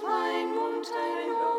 Dorthin ziehen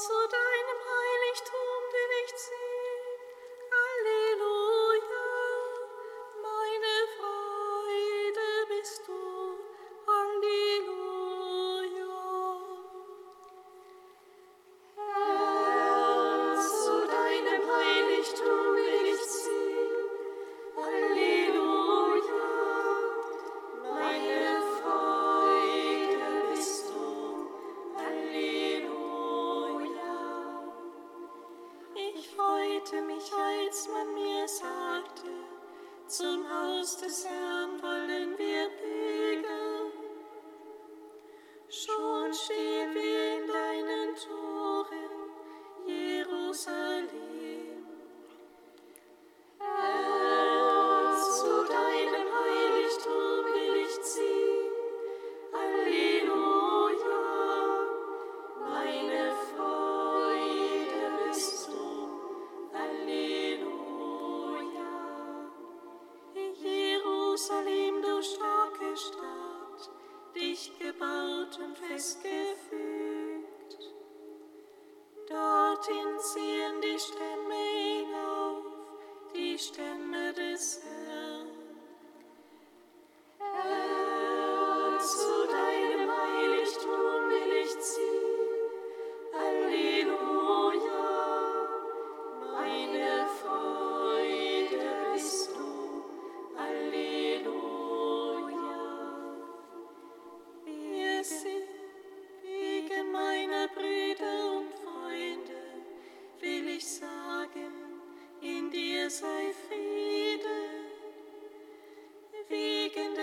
die Stämme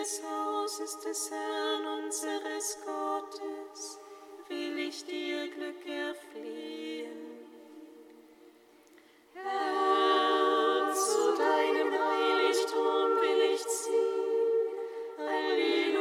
des Hauses des Herrn unseres Gottes will ich dir Glück erflehen. Herr, zu deinem Heiligtum will ich ziehen. Halleluja.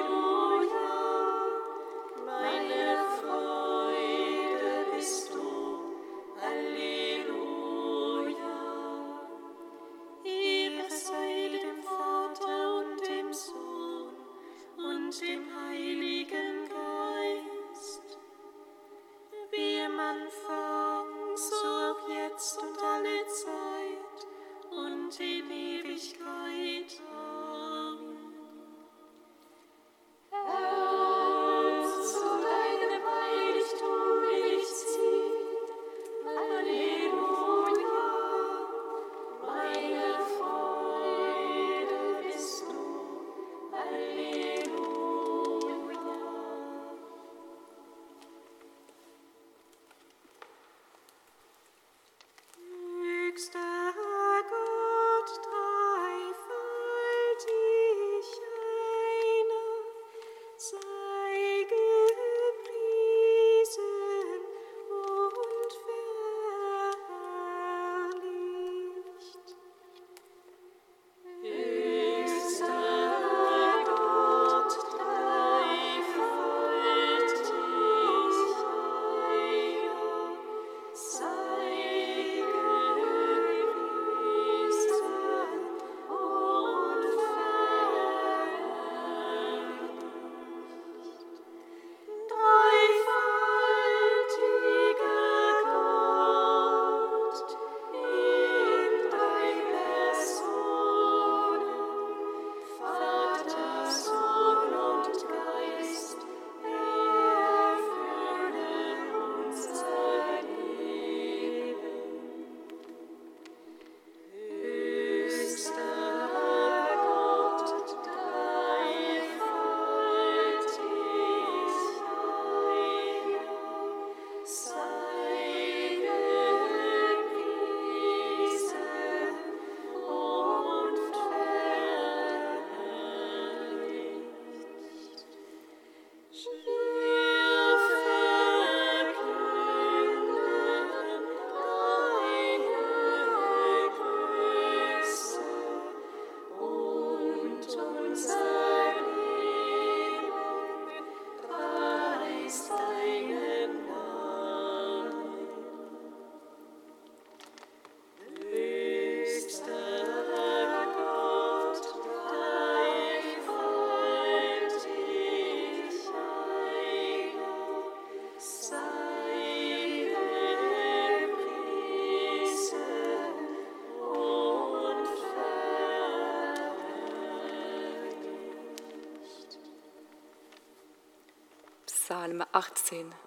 18.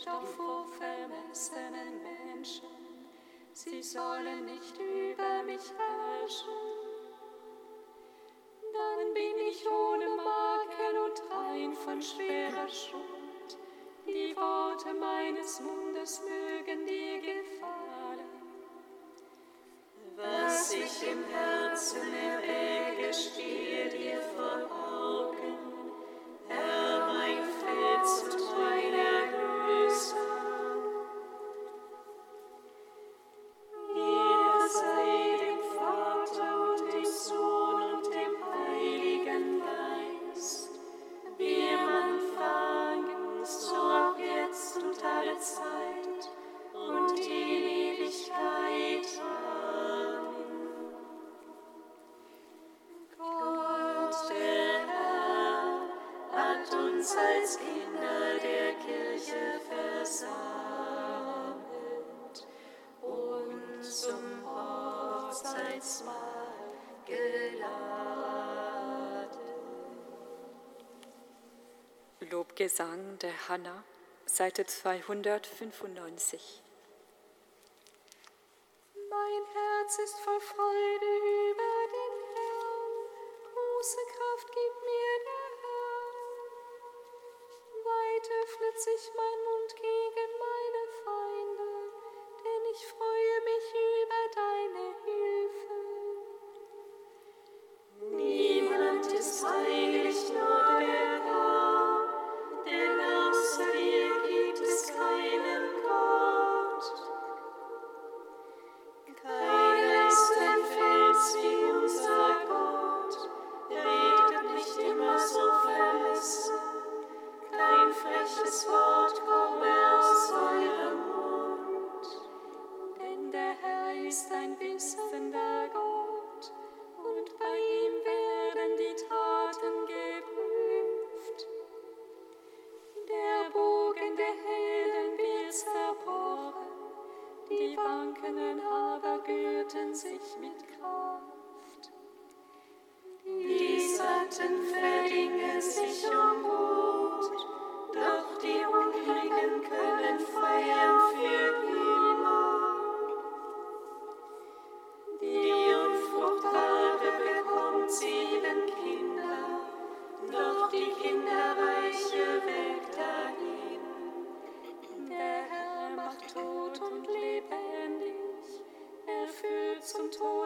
Recht auf vermessenen Menschen. Sie sollen nicht über mich herrschen. Dann bin ich ohne Marken und rein von schwerer Schuld. Die Worte meines Mundes mögen dir gefallen. Was ich im Herzen errege, stehe dir vor Ort. uns als Kinder der Kirche versammelt und zum Hochzeitsmahl geladen. Lobgesang der Hanna, Seite 295. Mein Herz ist voll Freude über sich mein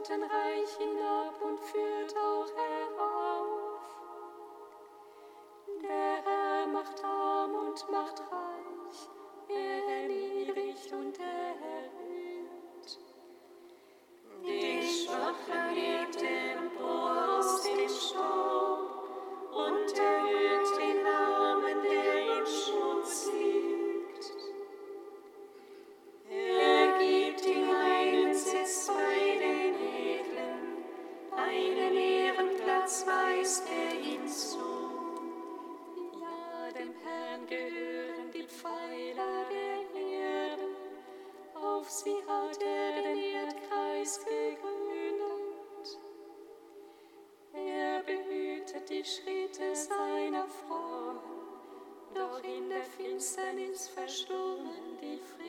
Totenreich hinab und führt auf. before.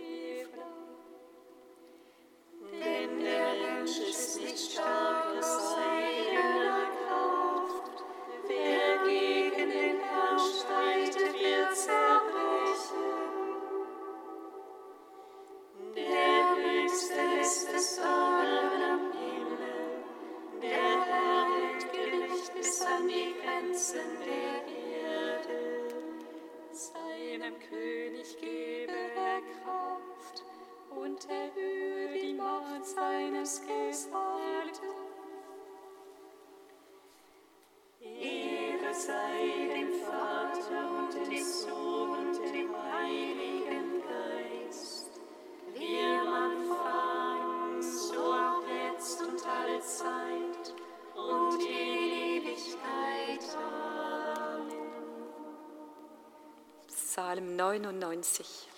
Psalm 99.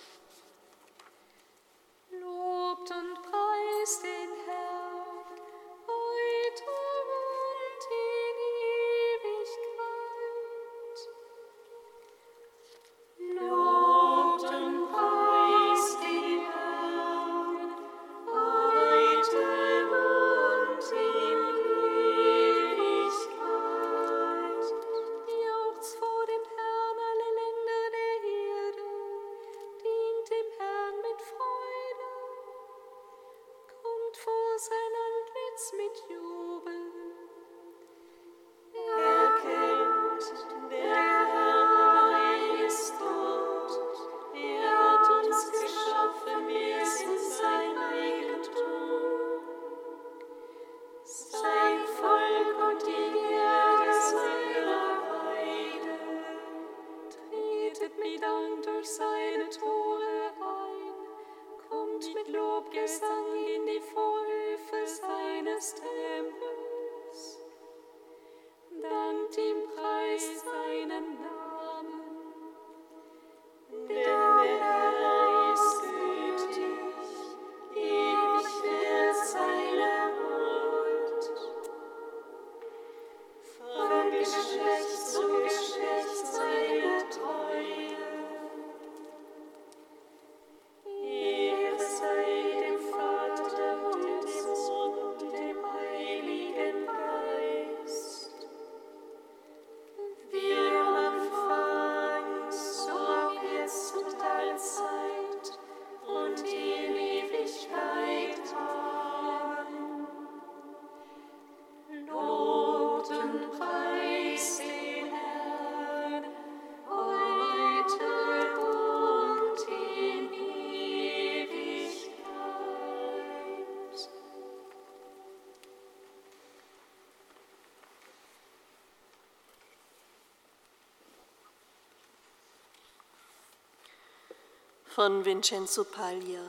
von Vincenzo Paglia.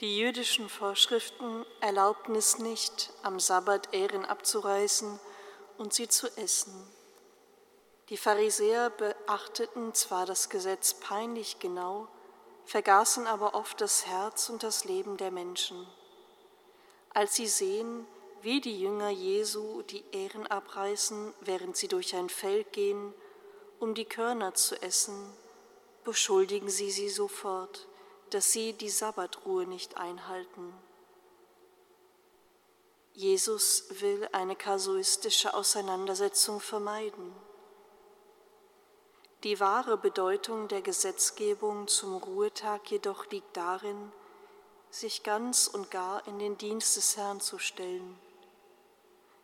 Die jüdischen Vorschriften erlaubten es nicht, am Sabbat Ähren abzureißen und sie zu essen. Die Pharisäer beachteten zwar das Gesetz peinlich genau, vergaßen aber oft das Herz und das Leben der Menschen. Als sie sehen, wie die Jünger Jesu die Ähren abreißen, während sie durch ein Feld gehen, um die Körner zu essen, beschuldigen sie sie sofort, dass sie die Sabbatruhe nicht einhalten. Jesus will eine kasuistische Auseinandersetzung vermeiden. Die wahre Bedeutung der Gesetzgebung zum Ruhetag jedoch liegt darin, sich ganz und gar in den Dienst des Herrn zu stellen.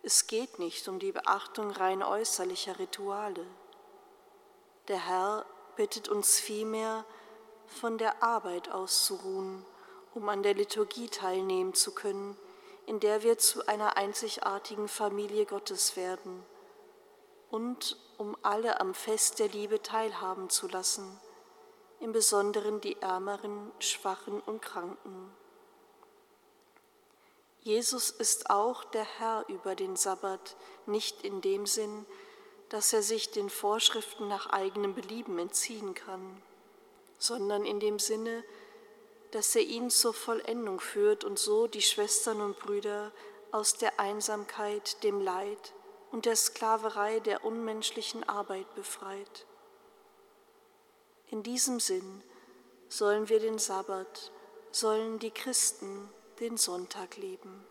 Es geht nicht um die Beachtung rein äußerlicher Rituale. Der Herr bittet uns vielmehr, von der Arbeit auszuruhen, um an der Liturgie teilnehmen zu können, in der wir zu einer einzigartigen Familie Gottes werden und um alle am Fest der Liebe teilhaben zu lassen, im Besonderen die Ärmeren, Schwachen und Kranken. Jesus ist auch der Herr über den Sabbat, nicht in dem Sinn, dass er sich den Vorschriften nach eigenem Belieben entziehen kann, sondern in dem Sinne, dass er ihn zur Vollendung führt und so die Schwestern und Brüder aus der Einsamkeit, dem Leid und der Sklaverei der unmenschlichen Arbeit befreit. In diesem Sinn sollen wir den Sabbat, sollen die Christen den Sonntag leben.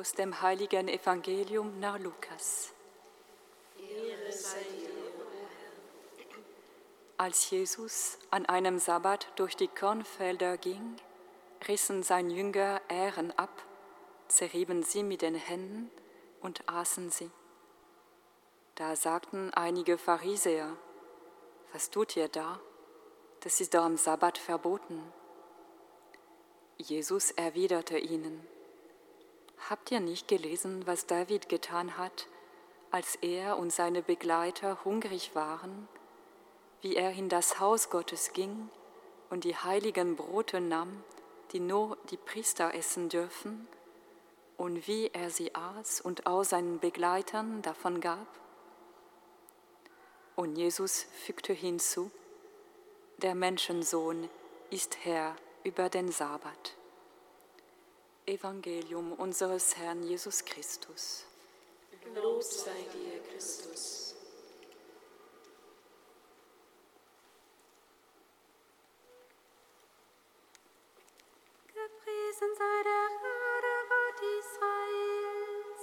Aus dem heiligen Evangelium nach Lukas. Als Jesus an einem Sabbat durch die Kornfelder ging, rissen sein Jünger Ähren ab, zerrieben sie mit den Händen und aßen sie. Da sagten einige Pharisäer, was tut ihr da? Das ist doch am Sabbat verboten. Jesus erwiderte ihnen, Habt ihr nicht gelesen, was David getan hat, als er und seine Begleiter hungrig waren, wie er in das Haus Gottes ging und die heiligen Brote nahm, die nur die Priester essen dürfen, und wie er sie aß und auch seinen Begleitern davon gab? Und Jesus fügte hinzu, der Menschensohn ist Herr über den Sabbat. Evangelium unseres Herrn Jesus Christus. Lob sei dir, Christus. Gepriesen sei der Herr, Gott Israels,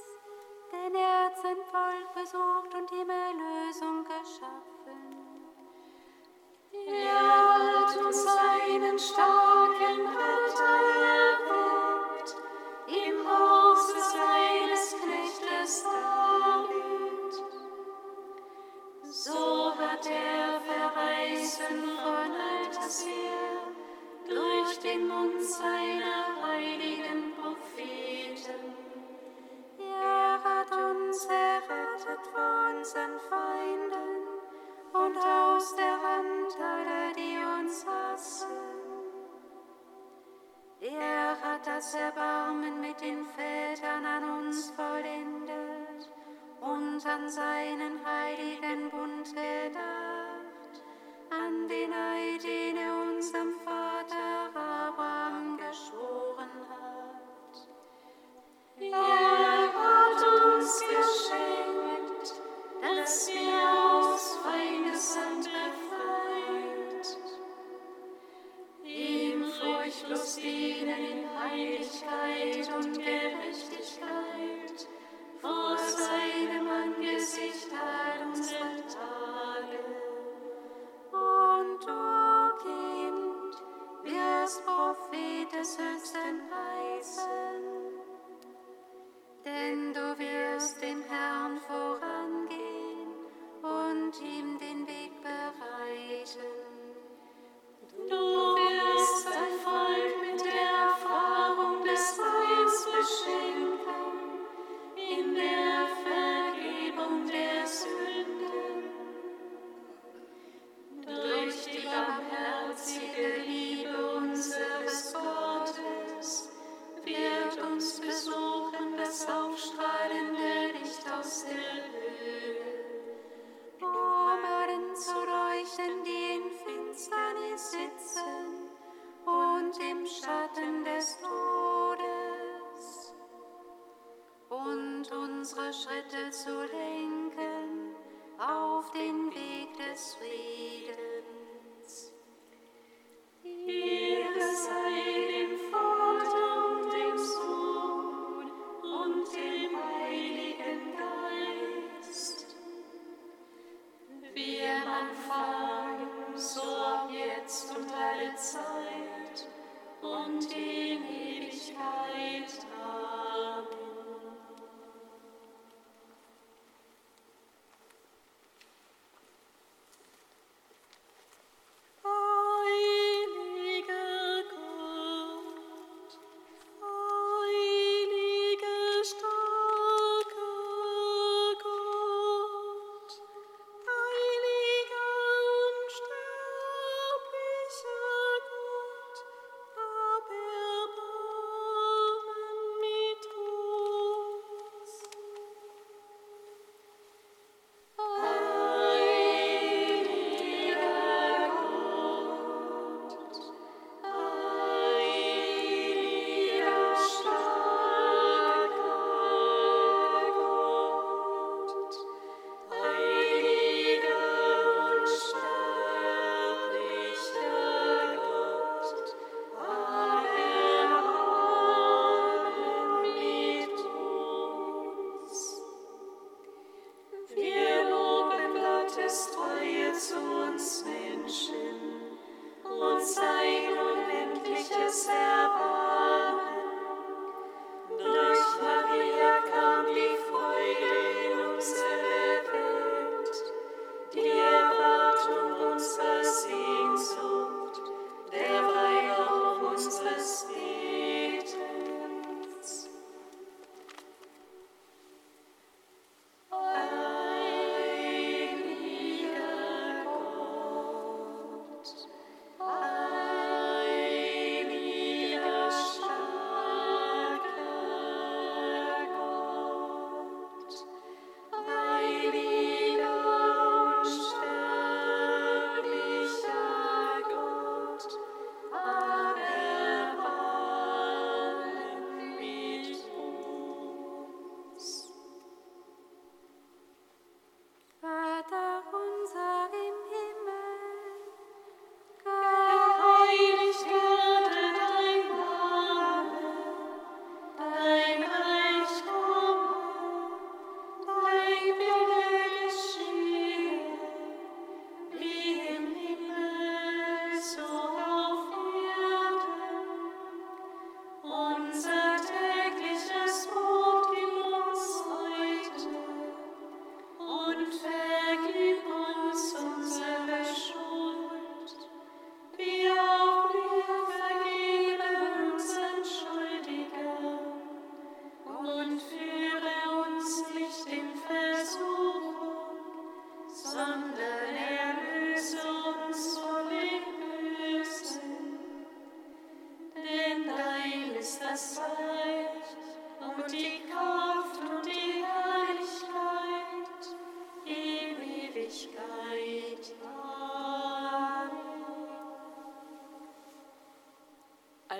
denn er hat sein Volk besucht und ihm Erlösung geschaffen. Dass wir und unsere Schritte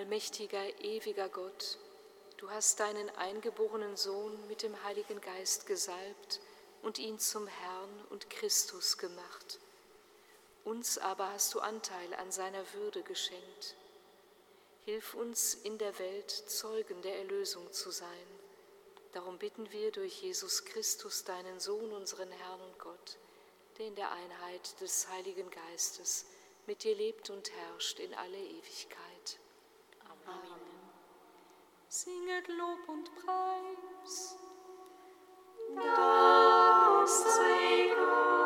Allmächtiger, ewiger Gott, du hast deinen eingeborenen Sohn mit dem Heiligen Geist gesalbt und ihn zum Herrn und Christus gemacht. Uns aber hast du Anteil an seiner Würde geschenkt. Hilf uns in der Welt Zeugen der Erlösung zu sein. Darum bitten wir durch Jesus Christus, deinen Sohn, unseren Herrn und Gott, der in der Einheit des Heiligen Geistes mit dir lebt und herrscht in alle Ewigkeit. Singet Lob und Preis. Das sei Gott.